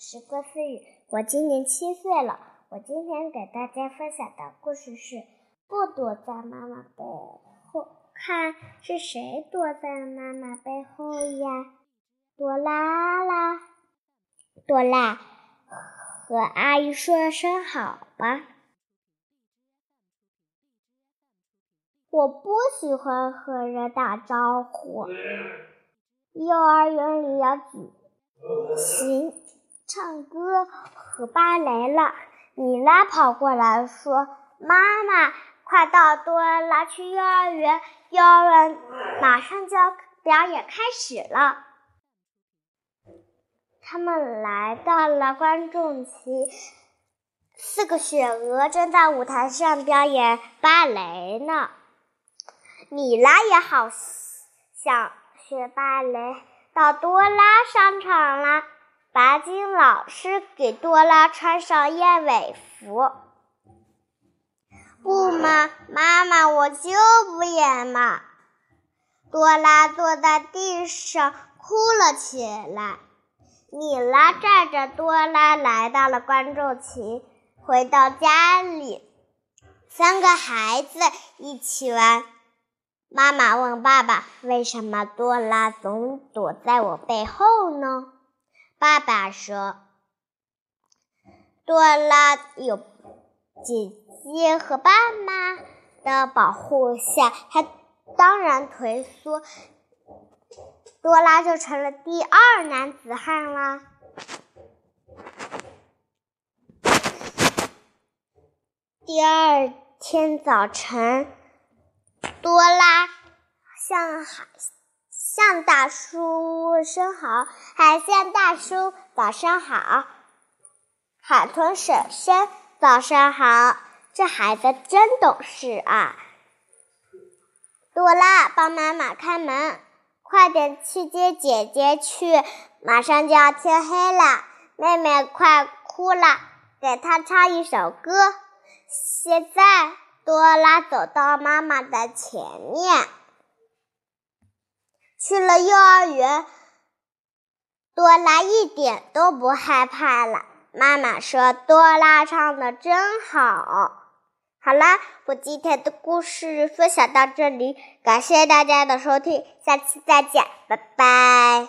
时歌私语，我今年七岁了。我今天给大家分享的故事是《不躲在妈妈背后看》，是谁躲在妈妈背后呀？朵拉啦，朵拉，和阿姨说声好吧。我不喜欢和人打招呼。幼儿园里要举行。唱歌和芭蕾了，米拉跑过来说：“妈妈，快到多拉去幼儿园，幼儿园马上就要表演开始了。”他们来到了观众席，四个雪鹅正在舞台上表演芭蕾呢。米拉也好想学芭蕾，到多拉商场了。白金老师给多拉穿上燕尾服。不嘛，妈妈，我就不演嘛！多拉坐在地上哭了起来。米拉载着多拉来到了观众席，回到家里，三个孩子一起玩。妈妈问爸爸：“为什么多拉总躲在我背后呢？”爸爸说：“多拉有姐姐和爸妈的保护下，他当然退缩，多拉就成了第二男子汉啦。”第二天早晨，多拉向海。向大叔声好，海象大叔早上好，海豚婶婶早上好，这孩子真懂事啊！朵拉帮妈妈开门，快点去接姐姐去，马上就要天黑了。妹妹快哭了，给她唱一首歌。现在，多拉走到妈妈的前面。去了幼儿园，多拉一点都不害怕了。妈妈说：“多拉唱的真好。”好啦，我今天的故事分享到这里，感谢大家的收听，下期再见，拜拜。